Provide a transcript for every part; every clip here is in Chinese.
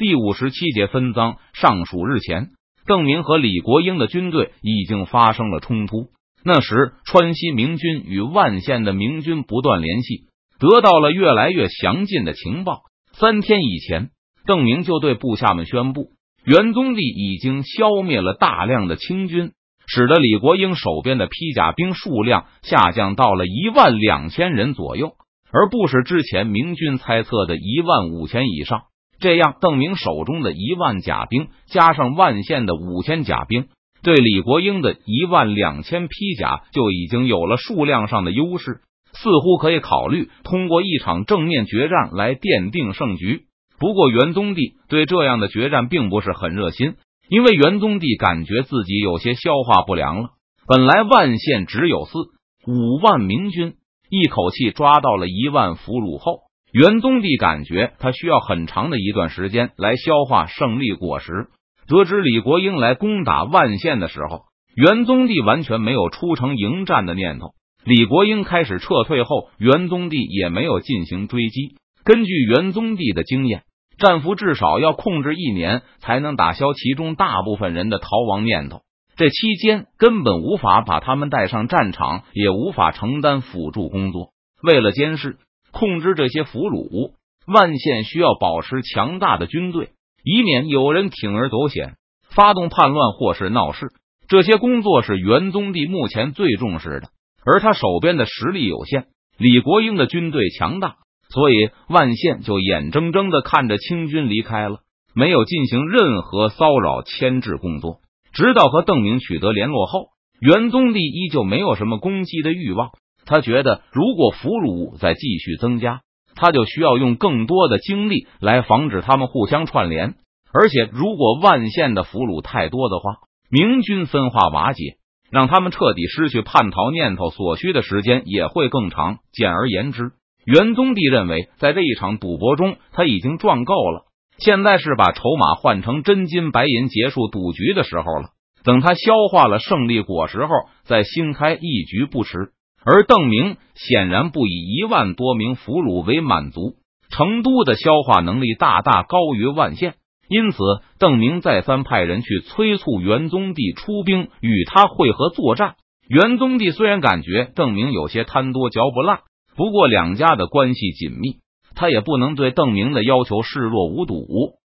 第五十七节分赃上属日前，邓明和李国英的军队已经发生了冲突。那时，川西明军与万县的明军不断联系，得到了越来越详尽的情报。三天以前，邓明就对部下们宣布，元宗帝已经消灭了大量的清军，使得李国英手边的披甲兵数量下降到了一万两千人左右，而不是之前明军猜测的一万五千以上。这样，邓明手中的一万甲兵加上万县的五千甲兵，对李国英的一万两千披甲就已经有了数量上的优势，似乎可以考虑通过一场正面决战来奠定胜局。不过，元宗帝对这样的决战并不是很热心，因为元宗帝感觉自己有些消化不良了。本来万县只有四五万明军，一口气抓到了一万俘虏后。元宗帝感觉他需要很长的一段时间来消化胜利果实。得知李国英来攻打万县的时候，元宗帝完全没有出城迎战的念头。李国英开始撤退后，元宗帝也没有进行追击。根据元宗帝的经验，战俘至少要控制一年才能打消其中大部分人的逃亡念头。这期间根本无法把他们带上战场，也无法承担辅助工作。为了监视。控制这些俘虏，万县需要保持强大的军队，以免有人铤而走险，发动叛乱或是闹事。这些工作是元宗帝目前最重视的，而他手边的实力有限。李国英的军队强大，所以万县就眼睁睁的看着清军离开了，没有进行任何骚扰牵制工作。直到和邓明取得联络后，元宗帝依旧没有什么攻击的欲望。他觉得，如果俘虏再继续增加，他就需要用更多的精力来防止他们互相串联。而且，如果万县的俘虏太多的话，明军分化瓦解，让他们彻底失去叛逃念头所需的时间也会更长。简而言之，元宗帝认为，在这一场赌博中，他已经赚够了，现在是把筹码换成真金白银结束赌局的时候了。等他消化了胜利果实后，再新开一局不迟。而邓明显然不以一万多名俘虏为满足，成都的消化能力大大高于万县，因此邓明再三派人去催促元宗帝出兵与他会合作战。元宗帝虽然感觉邓明有些贪多嚼不烂，不过两家的关系紧密，他也不能对邓明的要求视若无睹，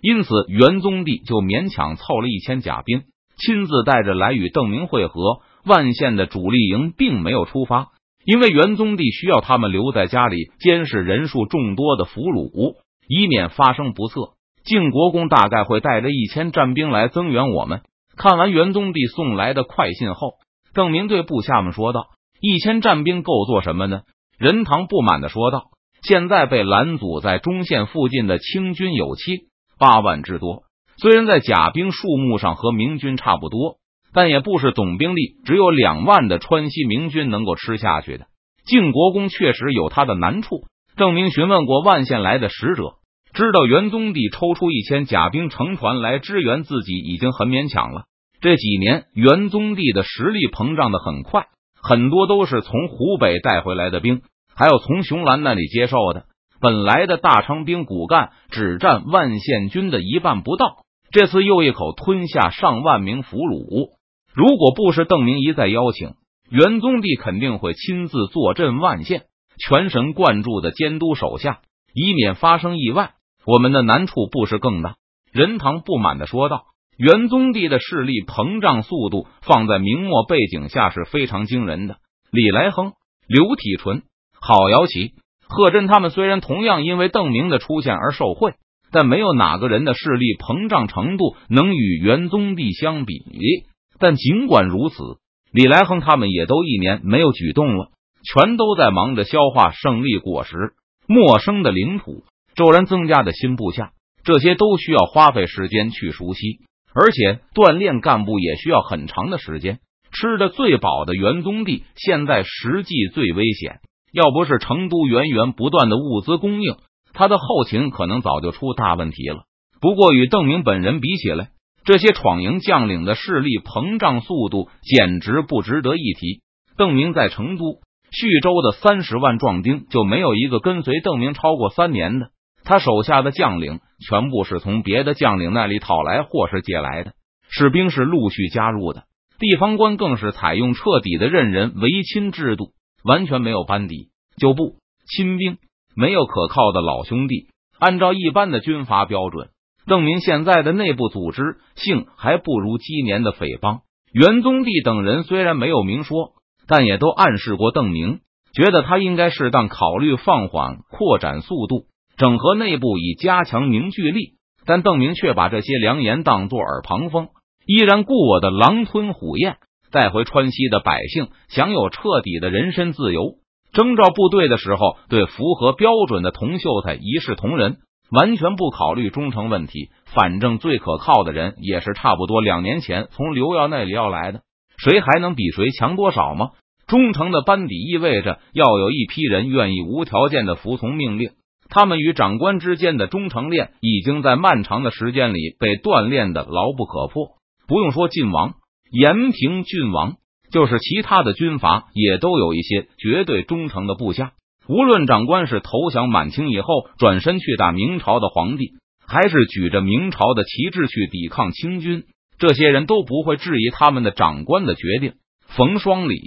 因此元宗帝就勉强凑了一千甲兵，亲自带着来与邓明会合。万县的主力营并没有出发，因为元宗帝需要他们留在家里监视人数众多的俘虏，以免发生不测。晋国公大概会带着一千战兵来增援我们。看完元宗帝送来的快信后，邓明对部下们说道：“一千战兵够做什么呢？”任堂不满的说道：“现在被拦阻在中线附近的清军有七八万之多，虽然在甲兵数目上和明军差不多。”但也不是总兵力只有两万的川西明军能够吃下去的。晋国公确实有他的难处。郑明询问过万县来的使者，知道元宗帝抽出一千甲兵乘船来支援自己已经很勉强了。这几年元宗帝的实力膨胀的很快，很多都是从湖北带回来的兵，还有从熊兰那里接受的。本来的大昌兵骨干只占万县军的一半不到，这次又一口吞下上万名俘虏。如果不是邓明一再邀请，元宗帝肯定会亲自坐镇万县，全神贯注的监督手下，以免发生意外。我们的难处不是更大？任堂不满的说道。元宗帝的势力膨胀速度，放在明末背景下是非常惊人的。李来亨、刘体纯、郝瑶琪、贺真他们虽然同样因为邓明的出现而受贿，但没有哪个人的势力膨胀程度能与元宗帝相比。但尽管如此，李来亨他们也都一年没有举动了，全都在忙着消化胜利果实。陌生的领土，骤然增加的新部下，这些都需要花费时间去熟悉，而且锻炼干部也需要很长的时间。吃的最饱的元宗帝现在实际最危险，要不是成都源源不断的物资供应，他的后勤可能早就出大问题了。不过与邓明本人比起来，这些闯营将领的势力膨胀速度简直不值得一提。邓明在成都、徐州的三十万壮丁就没有一个跟随邓明超过三年的。他手下的将领全部是从别的将领那里讨来或是借来的，士兵是陆续加入的，地方官更是采用彻底的任人唯亲制度，完全没有班底、旧部、亲兵，没有可靠的老兄弟。按照一般的军阀标准，邓明现在的内部组织性还不如鸡年的匪帮。元宗帝等人虽然没有明说，但也都暗示过邓明，觉得他应该适当考虑放缓扩展速度。整合内部以加强凝聚力，但邓明却把这些良言当作耳旁风，依然故我的狼吞虎咽，带回川西的百姓享有彻底的人身自由。征召部队的时候，对符合标准的铜秀才一视同仁，完全不考虑忠诚问题。反正最可靠的人也是差不多两年前从刘耀那里要来的，谁还能比谁强多少吗？忠诚的班底意味着要有一批人愿意无条件的服从命令。他们与长官之间的忠诚链已经在漫长的时间里被锻炼的牢不可破。不用说晋王、延平郡王，就是其他的军阀也都有一些绝对忠诚的部下。无论长官是投降满清以后转身去打明朝的皇帝，还是举着明朝的旗帜去抵抗清军，这些人都不会质疑他们的长官的决定。冯双礼、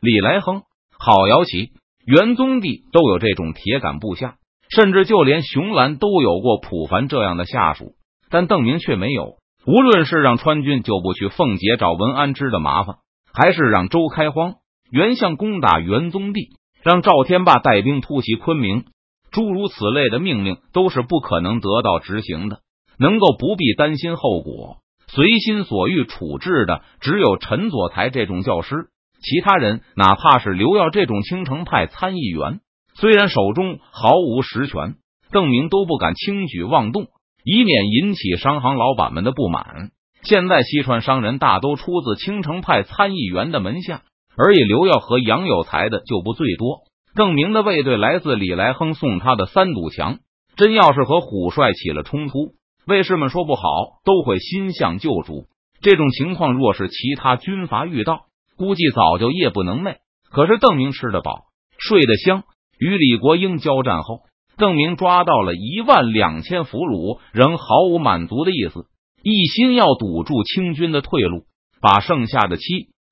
李来亨、郝瑶琪、元宗帝都有这种铁杆部下。甚至就连熊兰都有过普凡这样的下属，但邓明却没有。无论是让川军就不去奉节找文安之的麻烦，还是让周开荒、袁相攻打元宗帝，让赵天霸带兵突袭昆明，诸如此类的命令都是不可能得到执行的。能够不必担心后果、随心所欲处置的，只有陈佐才这种教师。其他人，哪怕是刘耀这种青城派参议员。虽然手中毫无实权，邓明都不敢轻举妄动，以免引起商行老板们的不满。现在西川商人大都出自青城派参议员的门下，而以刘耀和杨有才的就不最多。邓明的卫队来自李来亨送他的三堵墙，真要是和虎帅起了冲突，卫士们说不好都会心向旧主。这种情况若是其他军阀遇到，估计早就夜不能寐。可是邓明吃得饱，睡得香。与李国英交战后，邓明抓到了一万两千俘虏，仍毫无满足的意思，一心要堵住清军的退路，把剩下的七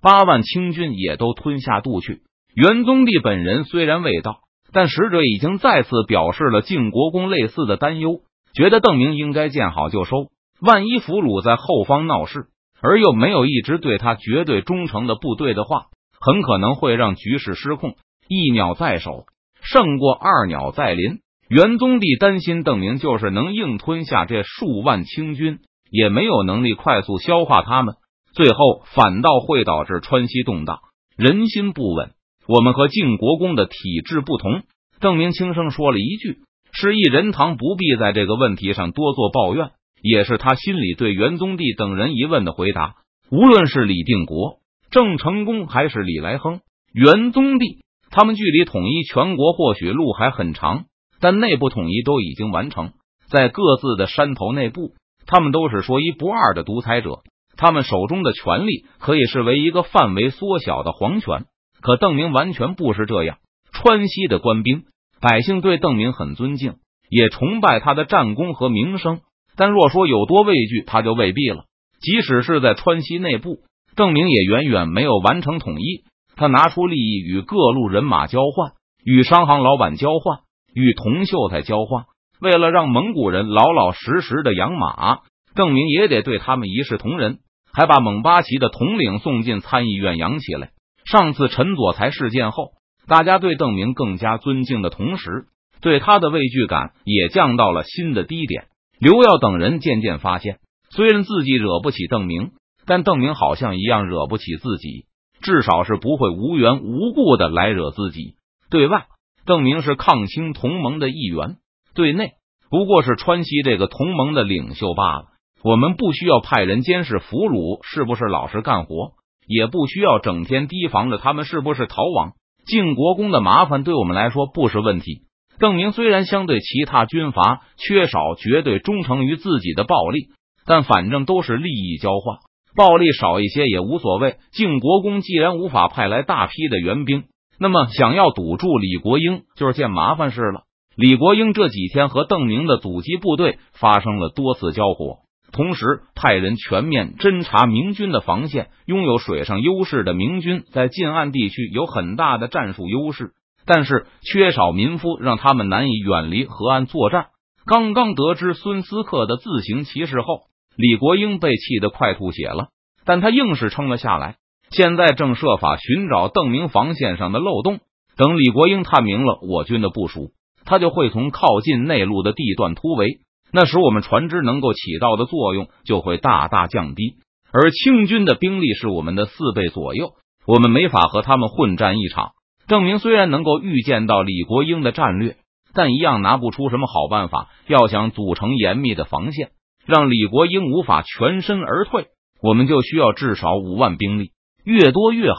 八万清军也都吞下肚去。元宗帝本人虽然未到，但使者已经再次表示了晋国公类似的担忧，觉得邓明应该见好就收。万一俘虏在后方闹事，而又没有一直对他绝对忠诚的部队的话，很可能会让局势失控。一鸟在手。胜过二鸟在林。元宗帝担心邓明就是能硬吞下这数万清军，也没有能力快速消化他们，最后反倒会导致川西动荡，人心不稳。我们和晋国公的体制不同。邓明轻声说了一句：“示意仁堂不必在这个问题上多做抱怨。”也是他心里对元宗帝等人疑问的回答。无论是李定国、郑成功，还是李来亨、元宗帝。他们距离统一全国或许路还很长，但内部统一都已经完成。在各自的山头内部，他们都是说一不二的独裁者。他们手中的权力可以视为一个范围缩小的皇权。可邓明完全不是这样。川西的官兵百姓对邓明很尊敬，也崇拜他的战功和名声。但若说有多畏惧，他就未必了。即使是在川西内部，邓明也远远没有完成统一。他拿出利益与各路人马交换，与商行老板交换，与同秀才交换。为了让蒙古人老老实实的养马，邓明也得对他们一视同仁，还把蒙巴旗的统领送进参议院养起来。上次陈佐才事件后，大家对邓明更加尊敬的同时，对他的畏惧感也降到了新的低点。刘耀等人渐渐发现，虽然自己惹不起邓明，但邓明好像一样惹不起自己。至少是不会无缘无故的来惹自己。对外，邓明是抗清同盟的一员；对内，不过是川西这个同盟的领袖罢了。我们不需要派人监视俘虏是不是老实干活，也不需要整天提防着他们是不是逃亡。晋国公的麻烦对我们来说不是问题。邓明虽然相对其他军阀缺少绝对忠诚于自己的暴力，但反正都是利益交换。暴力少一些也无所谓。晋国公既然无法派来大批的援兵，那么想要堵住李国英就是件麻烦事了。李国英这几天和邓明的阻击部队发生了多次交火，同时派人全面侦察明军的防线。拥有水上优势的明军在近岸地区有很大的战术优势，但是缺少民夫，让他们难以远离河岸作战。刚刚得知孙思克的自行其事后，李国英被气得快吐血了，但他硬是撑了下来。现在正设法寻找邓明防线上的漏洞，等李国英探明了我军的部署。他就会从靠近内陆的地段突围，那时我们船只能够起到的作用就会大大降低。而清军的兵力是我们的四倍左右，我们没法和他们混战一场。邓明虽然能够预见到李国英的战略，但一样拿不出什么好办法。要想组成严密的防线，让李国英无法全身而退，我们就需要至少五万兵力，越多越好。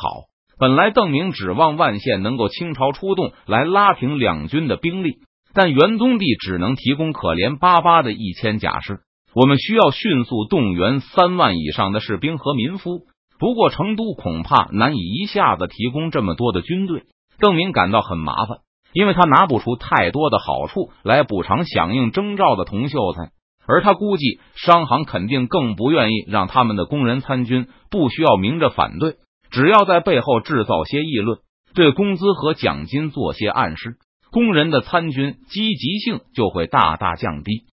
本来邓明指望万县能够倾巢出动来拉平两军的兵力，但元宗帝只能提供可怜巴巴的一千甲士。我们需要迅速动员三万以上的士兵和民夫。不过成都恐怕难以一下子提供这么多的军队。邓明感到很麻烦，因为他拿不出太多的好处来补偿响应征召的童秀才，而他估计商行肯定更不愿意让他们的工人参军，不需要明着反对。只要在背后制造些议论，对工资和奖金做些暗示，工人的参军积极性就会大大降低。